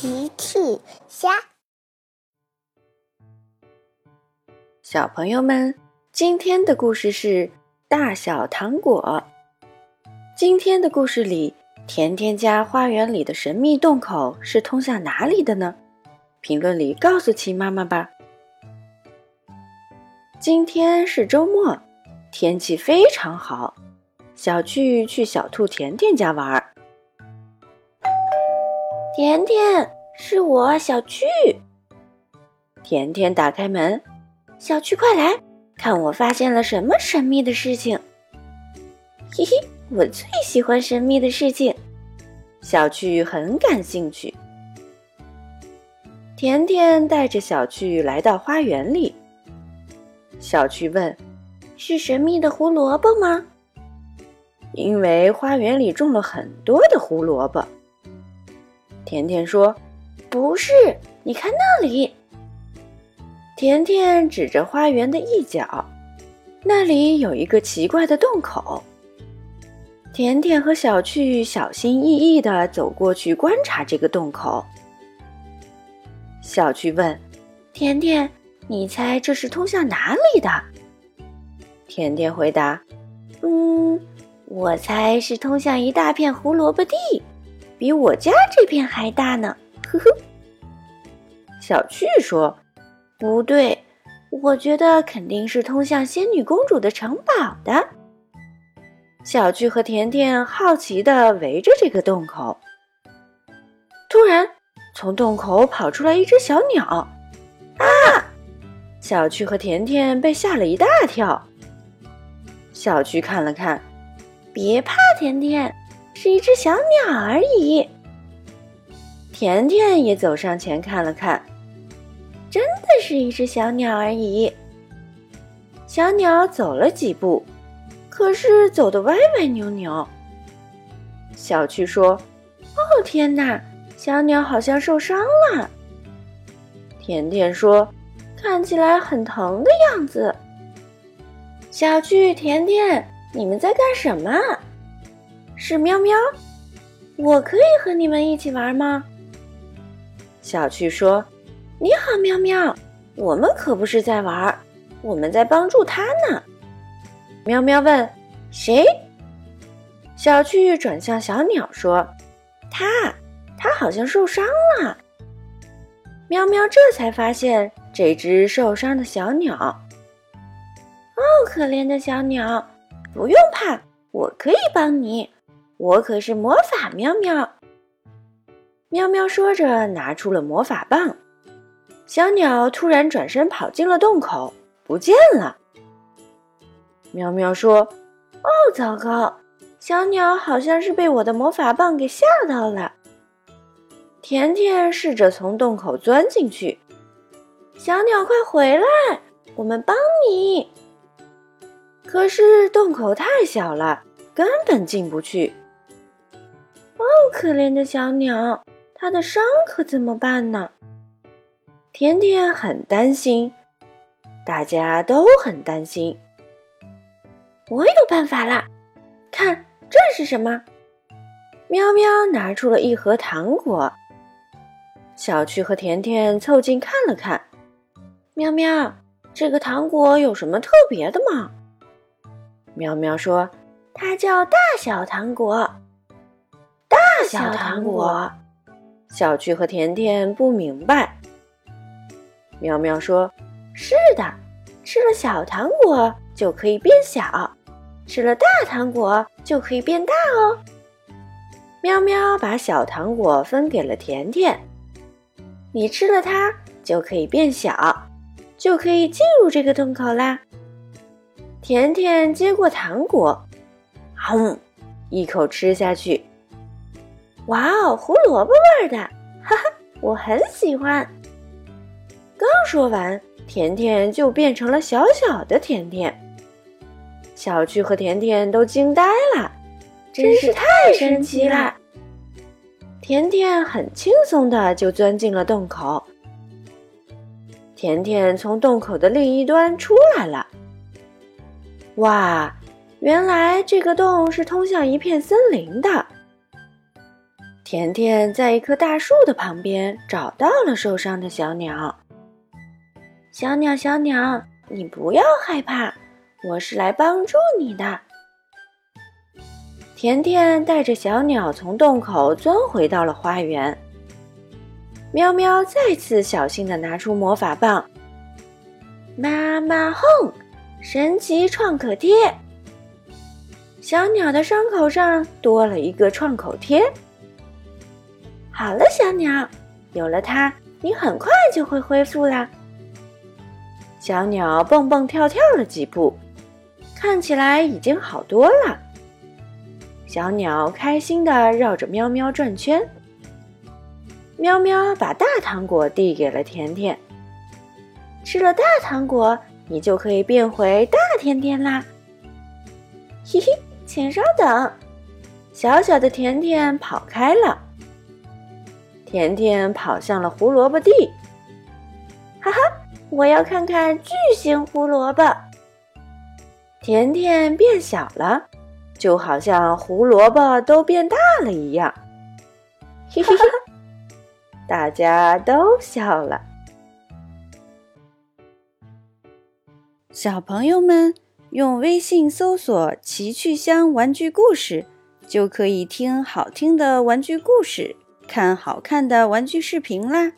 奇趣虾，小朋友们，今天的故事是大小糖果。今天的故事里，甜甜家花园里的神秘洞口是通向哪里的呢？评论里告诉奇妈妈吧。今天是周末，天气非常好，小趣去小兔甜甜家玩。甜甜，是我小趣。甜甜打开门，小趣快来看，我发现了什么神秘的事情？嘿嘿，我最喜欢神秘的事情。小趣很感兴趣。甜甜带着小趣来到花园里。小趣问：“是神秘的胡萝卜吗？”因为花园里种了很多的胡萝卜。甜甜说：“不是，你看那里。”甜甜指着花园的一角，那里有一个奇怪的洞口。甜甜和小趣小心翼翼地走过去观察这个洞口。小趣问：“甜甜，你猜这是通向哪里的？”甜甜回答：“嗯，我猜是通向一大片胡萝卜地。”比我家这片还大呢，呵呵。小趣说：“不对，我觉得肯定是通向仙女公主的城堡的。”小趣和甜甜好奇地围着这个洞口。突然，从洞口跑出来一只小鸟，啊！小趣和甜甜被吓了一大跳。小趣看了看，别怕，甜甜。是一只小鸟而已。甜甜也走上前看了看，真的是一只小鸟而已。小鸟走了几步，可是走得歪歪扭扭。小趣说：“哦，天哪，小鸟好像受伤了。”甜甜说：“看起来很疼的样子。”小趣、甜甜，你们在干什么？是喵喵，我可以和你们一起玩吗？小趣说：“你好，喵喵，我们可不是在玩，我们在帮助他呢。”喵喵问：“谁？”小趣转向小鸟说：“他，他好像受伤了。”喵喵这才发现这只受伤的小鸟。哦，可怜的小鸟，不用怕，我可以帮你。我可是魔法喵喵，喵喵说着拿出了魔法棒。小鸟突然转身跑进了洞口，不见了。喵喵说：“哦，糟糕！小鸟好像是被我的魔法棒给吓到了。”甜甜试着从洞口钻进去。小鸟，快回来，我们帮你。可是洞口太小了，根本进不去。哦，可怜的小鸟，它的伤可怎么办呢？甜甜很担心，大家都很担心。我有办法啦！看这是什么？喵喵拿出了一盒糖果。小趣和甜甜凑近看了看。喵喵，这个糖果有什么特别的吗？喵喵说：“它叫大小糖果。”小糖果，小趣和甜甜不明白。喵喵说：“是的，吃了小糖果就可以变小，吃了大糖果就可以变大哦。”喵喵把小糖果分给了甜甜，你吃了它就可以变小，就可以进入这个洞口啦。甜甜接过糖果，哼，一口吃下去。哇哦，胡萝卜味的，哈哈，我很喜欢。刚说完，甜甜就变成了小小的甜甜。小趣和甜甜都惊呆了，真是太神奇了。甜甜很轻松的就钻进了洞口。甜甜从洞口的另一端出来了。哇，原来这个洞是通向一片森林的。甜甜在一棵大树的旁边找到了受伤的小鸟。小鸟，小鸟，你不要害怕，我是来帮助你的。甜甜带着小鸟从洞口钻回到了花园。喵喵再次小心地拿出魔法棒，妈妈哄，神奇创可贴。小鸟的伤口上多了一个创口贴。好了，小鸟，有了它，你很快就会恢复啦。小鸟蹦蹦跳跳了几步，看起来已经好多了。小鸟开心地绕着喵喵转圈。喵喵把大糖果递给了甜甜。吃了大糖果，你就可以变回大甜甜啦！嘿嘿，请稍等。小小的甜甜跑开了。甜甜跑向了胡萝卜地。哈哈，我要看看巨型胡萝卜。甜甜变小了，就好像胡萝卜都变大了一样。嘿嘿嘿。大家都笑了。小朋友们用微信搜索“奇趣箱玩具故事”，就可以听好听的玩具故事，看好看的玩具视频啦。